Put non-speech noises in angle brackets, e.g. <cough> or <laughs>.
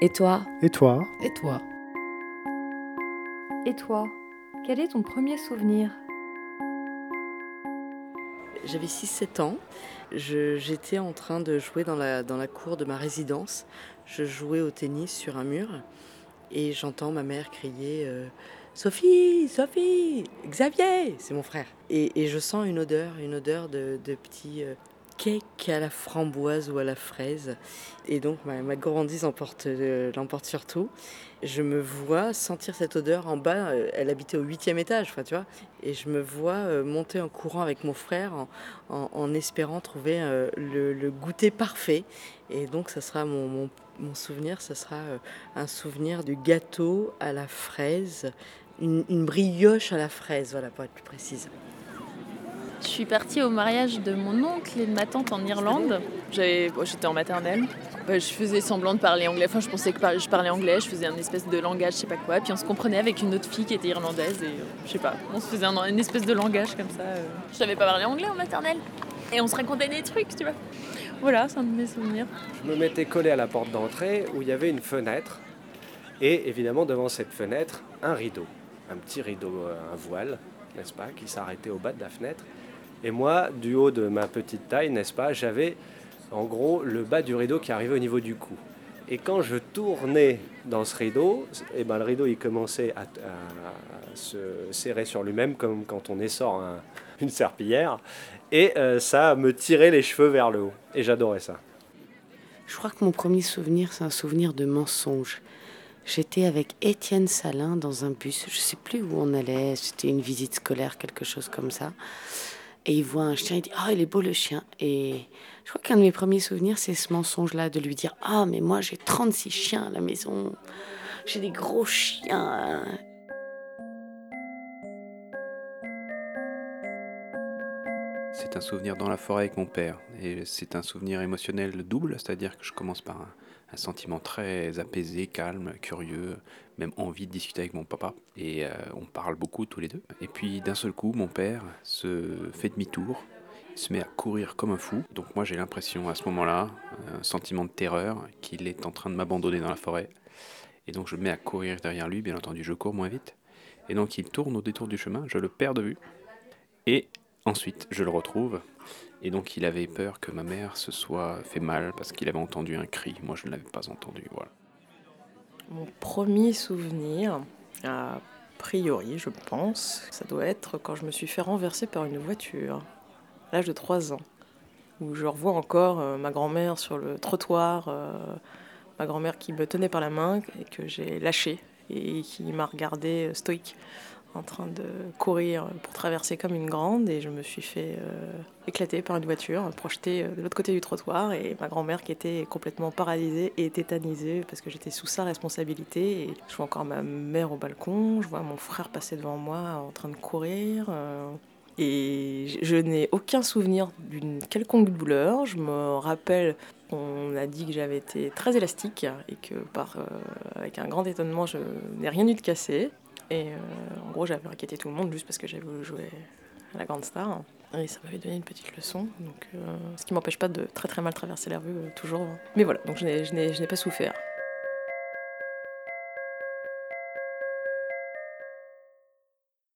Et toi Et toi Et toi Et toi Quel est ton premier souvenir? J'avais 6-7 ans. J'étais en train de jouer dans la, dans la cour de ma résidence. Je jouais au tennis sur un mur et j'entends ma mère crier euh, Sophie, Sophie, Xavier, c'est mon frère. Et, et, je sens une odeur, une odeur de, de petit euh, cake à la framboise ou à la fraise. Et donc ma, ma gourmandise l'emporte euh, surtout. Je me vois sentir cette odeur en bas. euh, Elle habitait au huitième étage, tu vois. Et je me vois euh, monter en courant avec mon frère en, espérant trouver euh, le, goûter parfait. Et donc ça sera mon, souvenir, ça sera un souvenir du gâteau à la fraise. Une, une brioche à la fraise, voilà, pour être plus précise. Je suis partie au mariage de mon oncle et de ma tante en Irlande. J'avais- bon, J'étais en maternelle. Je faisais semblant de parler anglais. Enfin, je pensais que je parlais anglais. Je faisais un espèce de langage, je sais pas quoi. Puis on se comprenait avec une autre fille qui était irlandaise. Et euh, je sais pas, on se faisait un, une espèce de langage comme ça. euh. Je savais pas parler anglais en maternelle. Et on se racontait des trucs, tu vois. Voilà, c'est un de mes souvenirs. Je me m'étais collé à la porte d'entrée où il y avait une fenêtre. Et évidemment, devant cette fenêtre, un rideau. Un petit rideau, euh, un voile, n'est-ce pas, qui s'arrêtait au bas de la fenêtre. Et moi, du haut de ma petite taille, n'est-ce pas, j'avais en gros le bas du rideau qui arrivait au niveau du cou. Et quand je tournais dans ce rideau, et ben, le rideau il commençait à, se serrer sur lui-même comme quand on essore un- <laughs> une serpillière. Et euh, ça me tirait les cheveux vers le haut. Et j'adorais ça. Je crois que mon premier souvenir, c'est un souvenir de mensonge. J'étais avec Étienne Salin dans un bus, je sais plus où on allait, c'était une visite scolaire, quelque chose comme ça. Et il voit un chien, il dit Ah, il est beau le chien. Et je crois qu'un de mes premiers souvenirs, c'est ce mensonge-là, de lui dire Ah, mais moi j'ai 36 chiens à la maison, j'ai des gros chiens. C'est un souvenir dans la forêt avec mon père. Et c'est un souvenir émotionnel double, c'est-à-dire que je commence par un, un sentiment très apaisé, calme, curieux, même envie de discuter avec mon papa. Et euh, on parle beaucoup tous les deux. Et puis d'un seul coup, mon père se fait demi-tour, se met à courir comme un fou. Donc moi j'ai l'impression à ce moment-là, un sentiment de terreur, qu'il est en train de m'abandonner dans la forêt. Et donc je me mets à courir derrière lui, bien entendu je cours moins vite. Et donc il tourne au détour du chemin, je le perds de vue. Et ensuite, je le retrouve. Et donc, il avait peur que ma mère se soit fait mal parce qu'il avait entendu un cri. Moi, je ne l'avais pas entendu. Voilà. Mon premier souvenir, a priori, je pense, ça doit être quand je me suis fait renverser par une voiture, à l'âge de 3 ans, où je revois encore euh, ma grand-mère sur le trottoir, euh, ma grand-mère qui me tenait par la main et que j'ai lâché et qui m'a regardé euh, stoïque en train de courir pour traverser comme une grande et je me suis fait euh, éclater par une voiture, projetée euh, de l'autre côté du trottoir et ma grand-mère qui était complètement paralysée et tétanisée parce que j'étais sous sa responsabilité et je vois encore ma mère au balcon, je vois mon frère passer devant moi en train de courir euh, et je- n'ai aucun souvenir d'une quelconque douleur, je me rappelle on a dit que j'avais été très élastique et que par, euh, avec un grand étonnement, je n'ai rien eu de cassé. Et euh, en gros, j'avais inquiété tout le monde juste parce que j'avais jouer à la grande star. Et ça m'avait donné une petite leçon. Donc, euh, ce qui m'empêche pas de très très mal traverser la rue, toujours. Mais voilà, donc je n'ai pas souffert.